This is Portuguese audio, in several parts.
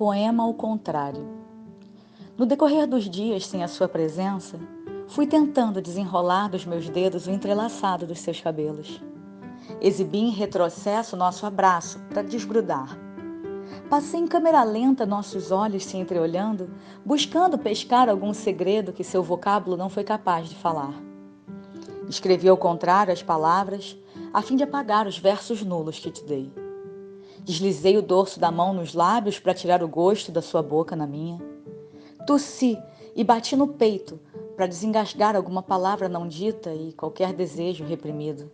Poema ao contrário. No decorrer dos dias sem a sua presença, fui tentando desenrolar dos meus dedos o entrelaçado dos seus cabelos. Exibi em retrocesso nosso abraço para desgrudar. Passei em câmera lenta nossos olhos se entreolhando, buscando pescar algum segredo que seu vocábulo não foi capaz de falar. Escrevi ao contrário as palavras, a fim de apagar os versos nulos que te dei. Deslizei o dorso da mão nos lábios para tirar o gosto da sua boca na minha. Tossi e bati no peito para desengasgar alguma palavra não dita e qualquer desejo reprimido.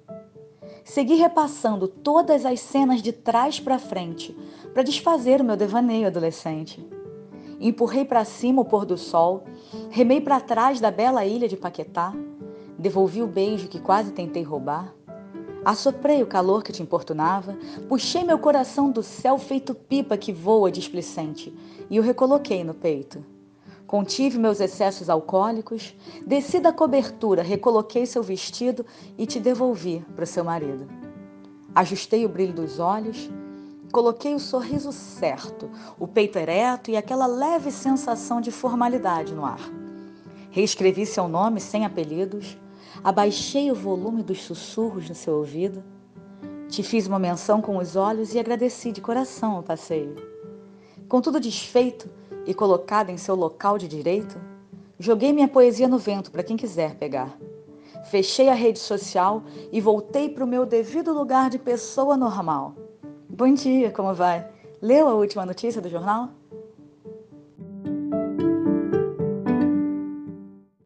Segui repassando todas as cenas de trás para frente para desfazer o meu devaneio adolescente. Empurrei para cima o pôr do sol, remei para trás da bela ilha de Paquetá, devolvi o beijo que quase tentei roubar. Assoprei o calor que te importunava, puxei meu coração do céu feito pipa que voa displicente e o recoloquei no peito. Contive meus excessos alcoólicos, desci da cobertura, recoloquei seu vestido e te devolvi para o seu marido. Ajustei o brilho dos olhos, coloquei o sorriso certo, o peito ereto e aquela leve sensação de formalidade no ar. Reescrevi seu nome sem apelidos, Abaixei o volume dos sussurros no seu ouvido. Te fiz uma menção com os olhos e agradeci de coração o passeio. Com tudo desfeito e colocado em seu local de direito, joguei minha poesia no vento para quem quiser pegar. Fechei a rede social e voltei para o meu devido lugar de pessoa normal. Bom dia, como vai? Leu a última notícia do jornal?